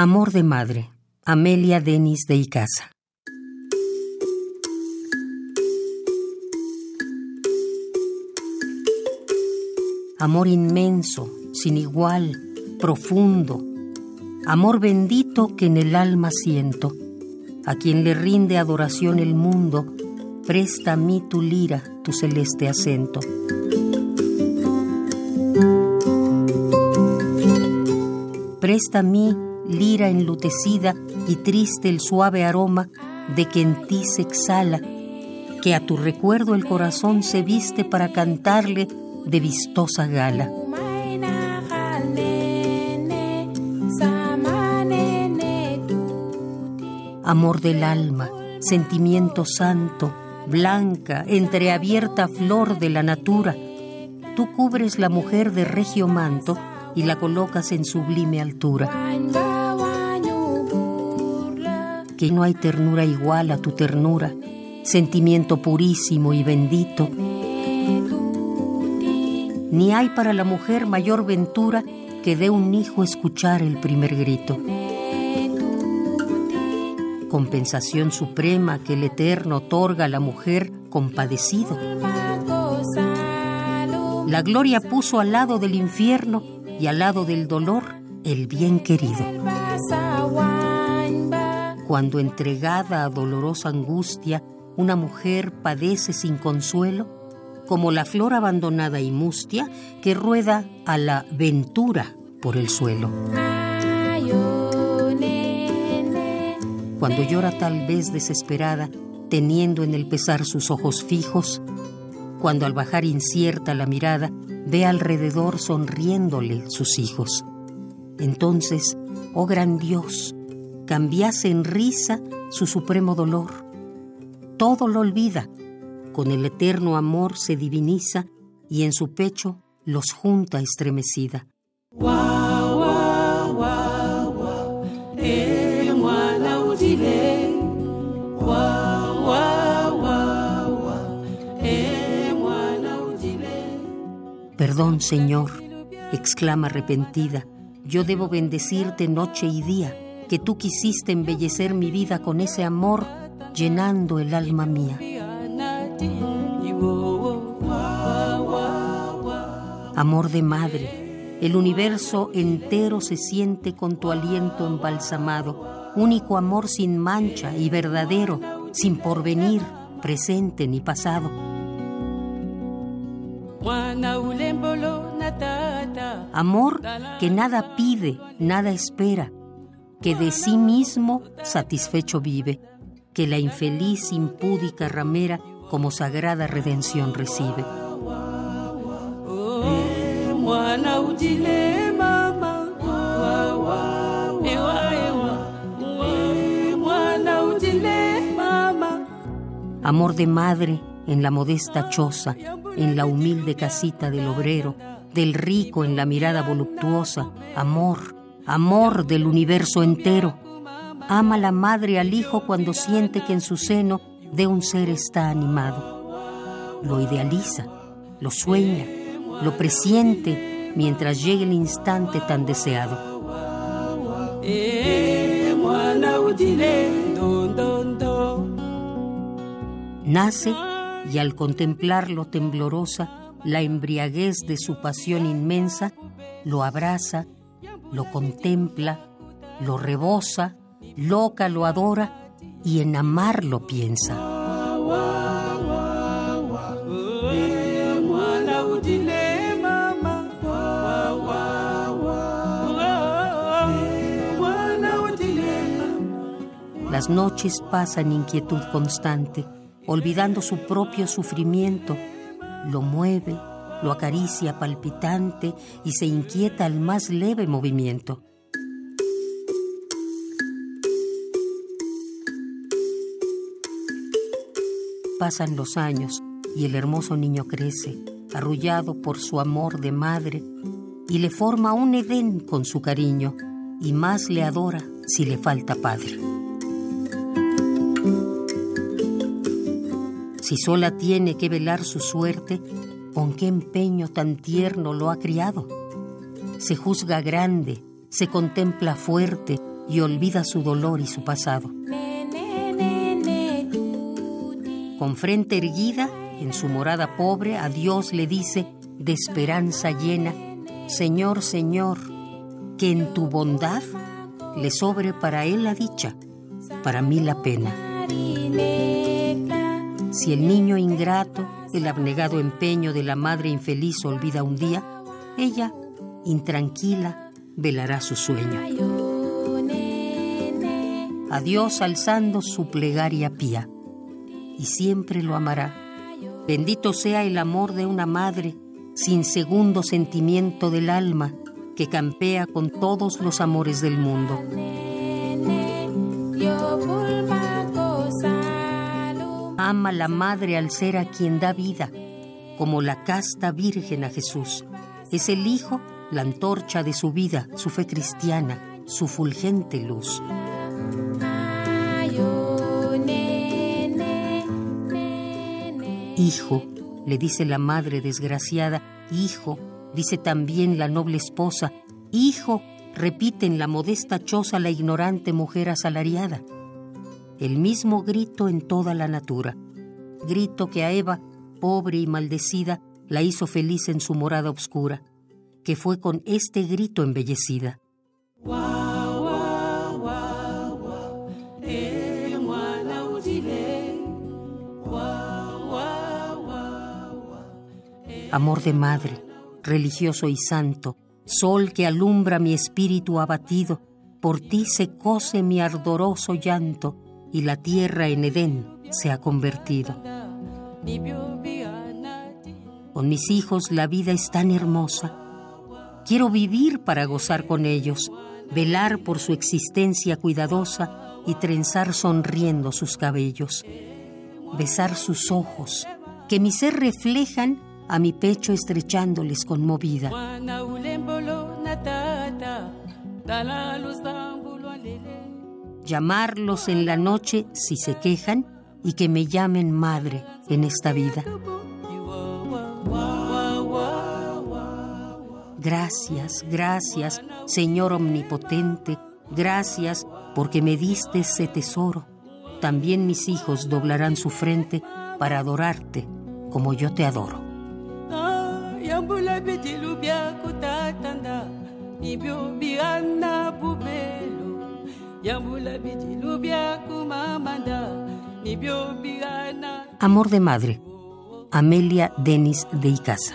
Amor de Madre, Amelia Denis de Icaza. Amor inmenso, sin igual, profundo, amor bendito que en el alma siento. A quien le rinde adoración el mundo, presta a mí tu lira, tu celeste acento. Presta a mí lira enlutecida y triste el suave aroma de que en ti se exhala, que a tu recuerdo el corazón se viste para cantarle de vistosa gala. Amor del alma, sentimiento santo, blanca, entreabierta flor de la natura, tú cubres la mujer de regio manto y la colocas en sublime altura. Que no hay ternura igual a tu ternura, sentimiento purísimo y bendito. Ni hay para la mujer mayor ventura que de un hijo escuchar el primer grito. Compensación suprema que el Eterno otorga a la mujer compadecido. La gloria puso al lado del infierno y al lado del dolor el bien querido. Cuando entregada a dolorosa angustia, una mujer padece sin consuelo, como la flor abandonada y mustia que rueda a la ventura por el suelo. Cuando llora tal vez desesperada, teniendo en el pesar sus ojos fijos, cuando al bajar incierta la mirada ve alrededor sonriéndole sus hijos. Entonces, oh gran Dios, cambiase en risa su supremo dolor. Todo lo olvida, con el eterno amor se diviniza y en su pecho los junta estremecida. Perdón, Señor, exclama arrepentida, yo debo bendecirte noche y día, que tú quisiste embellecer mi vida con ese amor, llenando el alma mía. Amor de madre, el universo entero se siente con tu aliento embalsamado, único amor sin mancha y verdadero, sin porvenir, presente ni pasado. Amor que nada pide, nada espera, que de sí mismo satisfecho vive, que la infeliz impúdica ramera como sagrada redención recibe. Amor de madre en la modesta choza, en la humilde casita del obrero, del rico en la mirada voluptuosa, amor, amor del universo entero. Ama la madre al hijo cuando siente que en su seno de un ser está animado. Lo idealiza, lo sueña, lo presiente mientras llegue el instante tan deseado. Nace y al contemplarlo temblorosa, la embriaguez de su pasión inmensa, lo abraza, lo contempla, lo rebosa, loca lo adora y en amarlo piensa. Las noches pasan inquietud constante olvidando su propio sufrimiento, lo mueve, lo acaricia palpitante y se inquieta al más leve movimiento. Pasan los años y el hermoso niño crece, arrullado por su amor de madre, y le forma un Edén con su cariño, y más le adora si le falta padre. Si sola tiene que velar su suerte, ¿con qué empeño tan tierno lo ha criado? Se juzga grande, se contempla fuerte, y olvida su dolor y su pasado. Con frente erguida, en su morada pobre, a Dios le dice, de esperanza llena, Señor, Señor, que en tu bondad le sobre para él la dicha, para mí la pena. Si el niño ingrato, el abnegado empeño de la madre infeliz olvida un día, ella, intranquila, velará su sueño. A Dios alzando su plegaria pía, y siempre lo amará. Bendito sea el amor de una madre sin segundo sentimiento del alma que campea con todos los amores del mundo. Ama la madre al ser a quien da vida, como la casta virgen a Jesús. Es el Hijo la antorcha de su vida, su fe cristiana, su fulgente luz. Hijo, le dice la madre desgraciada, hijo, dice también la noble esposa, hijo, repite en la modesta choza la ignorante mujer asalariada. El mismo grito en toda la natura, grito que a Eva, pobre y maldecida, la hizo feliz en su morada oscura, que fue con este grito embellecida. amor de madre, religioso y santo, sol que alumbra mi espíritu abatido, por ti se cose mi ardoroso llanto y la tierra en Edén se ha convertido. Con mis hijos la vida es tan hermosa. Quiero vivir para gozar con ellos, velar por su existencia cuidadosa y trenzar sonriendo sus cabellos, besar sus ojos, que mi ser reflejan a mi pecho estrechándoles conmovida. Llamarlos en la noche si se quejan y que me llamen madre en esta vida. Gracias, gracias, Señor Omnipotente, gracias porque me diste ese tesoro. También mis hijos doblarán su frente para adorarte como yo te adoro. Amor de madre, Amelia Denis de Icaza.